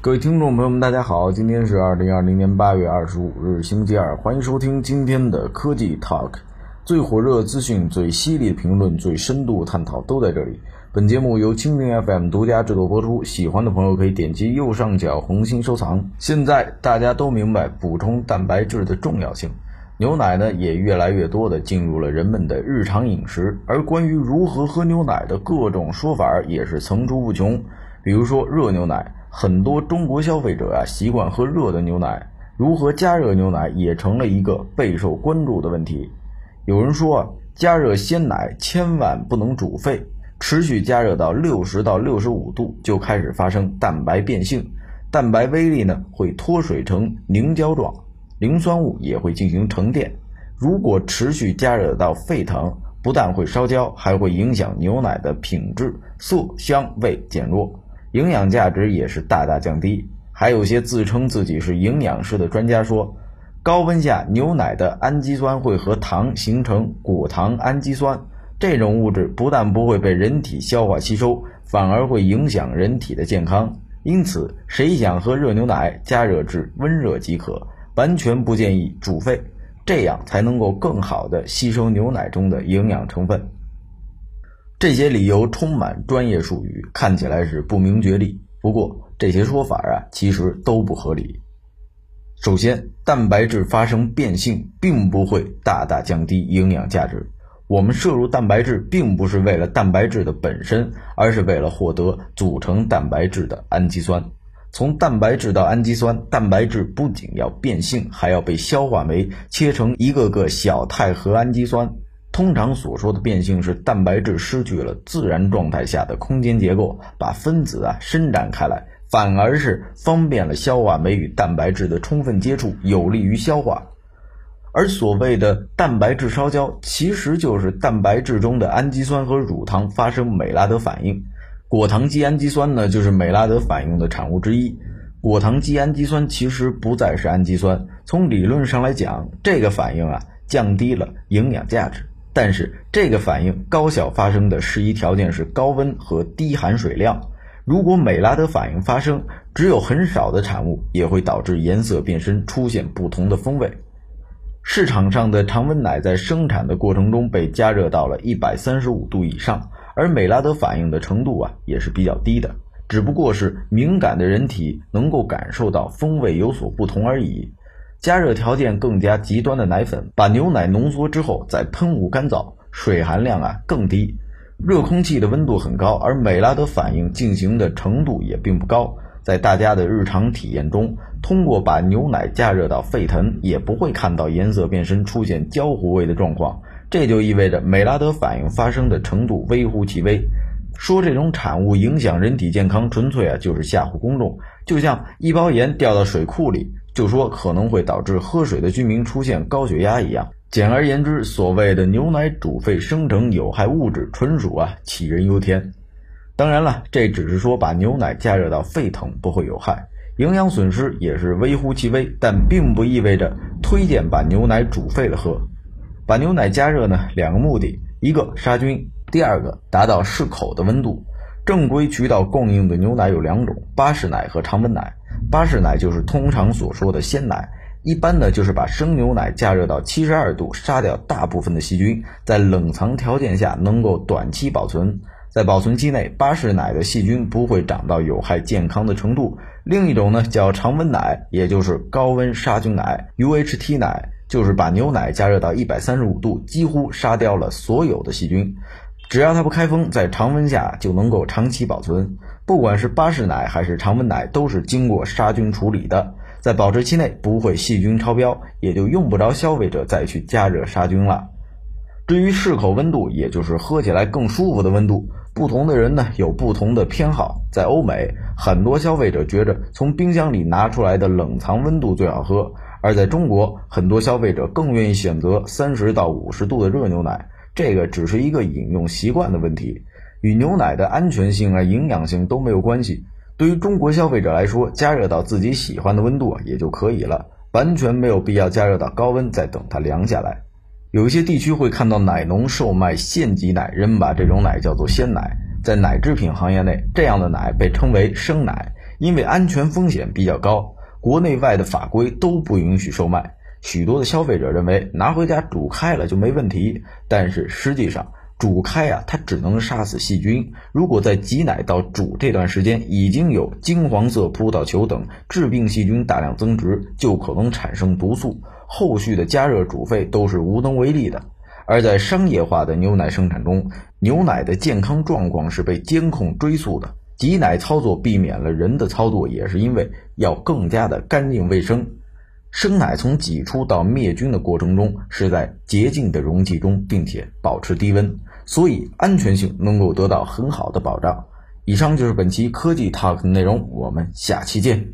各位听众朋友们，大家好，今天是二零二零年八月二十五日，星期二，欢迎收听今天的科技 Talk，最火热资讯、最犀利的评论、最深度探讨都在这里。本节目由蜻蜓 FM 独家制作播出，喜欢的朋友可以点击右上角红心收藏。现在大家都明白补充蛋白质的重要性，牛奶呢也越来越多的进入了人们的日常饮食，而关于如何喝牛奶的各种说法也是层出不穷，比如说热牛奶。很多中国消费者啊习惯喝热的牛奶，如何加热牛奶也成了一个备受关注的问题。有人说啊，加热鲜奶千万不能煮沸，持续加热到六十到六十五度就开始发生蛋白变性，蛋白微粒呢会脱水成凝胶状，磷酸物也会进行沉淀。如果持续加热到沸腾，不但会烧焦，还会影响牛奶的品质，色香味减弱。营养价值也是大大降低。还有些自称自己是营养师的专家说，高温下牛奶的氨基酸会和糖形成果糖氨基酸，这种物质不但不会被人体消化吸收，反而会影响人体的健康。因此，谁想喝热牛奶，加热至温热即可，完全不建议煮沸，这样才能够更好的吸收牛奶中的营养成分。这些理由充满专业术语，看起来是不明觉厉。不过这些说法啊，其实都不合理。首先，蛋白质发生变性，并不会大大降低营养价值。我们摄入蛋白质，并不是为了蛋白质的本身，而是为了获得组成蛋白质的氨基酸。从蛋白质到氨基酸，蛋白质不仅要变性，还要被消化酶切成一个个小肽和氨基酸。通常所说的变性是蛋白质失去了自然状态下的空间结构，把分子啊伸展开来，反而是方便了消化酶与蛋白质的充分接触，有利于消化。而所谓的蛋白质烧焦，其实就是蛋白质中的氨基酸和乳糖发生美拉德反应。果糖基氨基酸呢，就是美拉德反应的产物之一。果糖基氨基酸其实不再是氨基酸，从理论上来讲，这个反应啊降低了营养价值。但是这个反应高效发生的适宜条件是高温和低含水量。如果美拉德反应发生，只有很少的产物，也会导致颜色变深，出现不同的风味。市场上的常温奶在生产的过程中被加热到了一百三十五度以上，而美拉德反应的程度啊也是比较低的，只不过是敏感的人体能够感受到风味有所不同而已。加热条件更加极端的奶粉，把牛奶浓缩之后再喷雾干燥，水含量啊更低，热空气的温度很高，而美拉德反应进行的程度也并不高。在大家的日常体验中，通过把牛奶加热到沸腾，也不会看到颜色变深、出现焦糊味的状况。这就意味着美拉德反应发生的程度微乎其微。说这种产物影响人体健康，纯粹啊就是吓唬公众，就像一包盐掉到水库里。就说可能会导致喝水的居民出现高血压一样。简而言之，所谓的牛奶煮沸生成有害物质，纯属啊杞人忧天。当然了，这只是说把牛奶加热到沸腾不会有害，营养损失也是微乎其微，但并不意味着推荐把牛奶煮沸了喝。把牛奶加热呢，两个目的：一个杀菌，第二个达到适口的温度。正规渠道供应的牛奶有两种：巴氏奶和常温奶。巴氏奶就是通常所说的鲜奶，一般呢就是把生牛奶加热到七十二度，杀掉大部分的细菌，在冷藏条件下能够短期保存。在保存期内，巴氏奶的细菌不会长到有害健康的程度。另一种呢叫常温奶，也就是高温杀菌奶 （UHT 奶），就是把牛奶加热到一百三十五度，几乎杀掉了所有的细菌。只要它不开封，在常温下就能够长期保存。不管是巴氏奶还是常温奶，都是经过杀菌处理的，在保质期内不会细菌超标，也就用不着消费者再去加热杀菌了。至于适口温度，也就是喝起来更舒服的温度，不同的人呢有不同的偏好。在欧美，很多消费者觉着从冰箱里拿出来的冷藏温度最好喝；而在中国，很多消费者更愿意选择三十到五十度的热牛奶。这个只是一个饮用习惯的问题，与牛奶的安全性啊、营养性都没有关系。对于中国消费者来说，加热到自己喜欢的温度也就可以了，完全没有必要加热到高温再等它凉下来。有一些地区会看到奶农售卖现挤奶，人们把这种奶叫做鲜奶。在奶制品行业内，这样的奶被称为生奶，因为安全风险比较高，国内外的法规都不允许售卖。许多的消费者认为拿回家煮开了就没问题，但是实际上煮开啊，它只能杀死细菌。如果在挤奶到煮这段时间已经有金黄色葡萄球等致病细菌大量增殖，就可能产生毒素，后续的加热煮沸都是无能为力的。而在商业化的牛奶生产中，牛奶的健康状况是被监控追溯的。挤奶操作避免了人的操作，也是因为要更加的干净卫生。生奶从挤出到灭菌的过程中是在洁净的容器中，并且保持低温，所以安全性能够得到很好的保障。以上就是本期科技 Talk 的内容，我们下期见。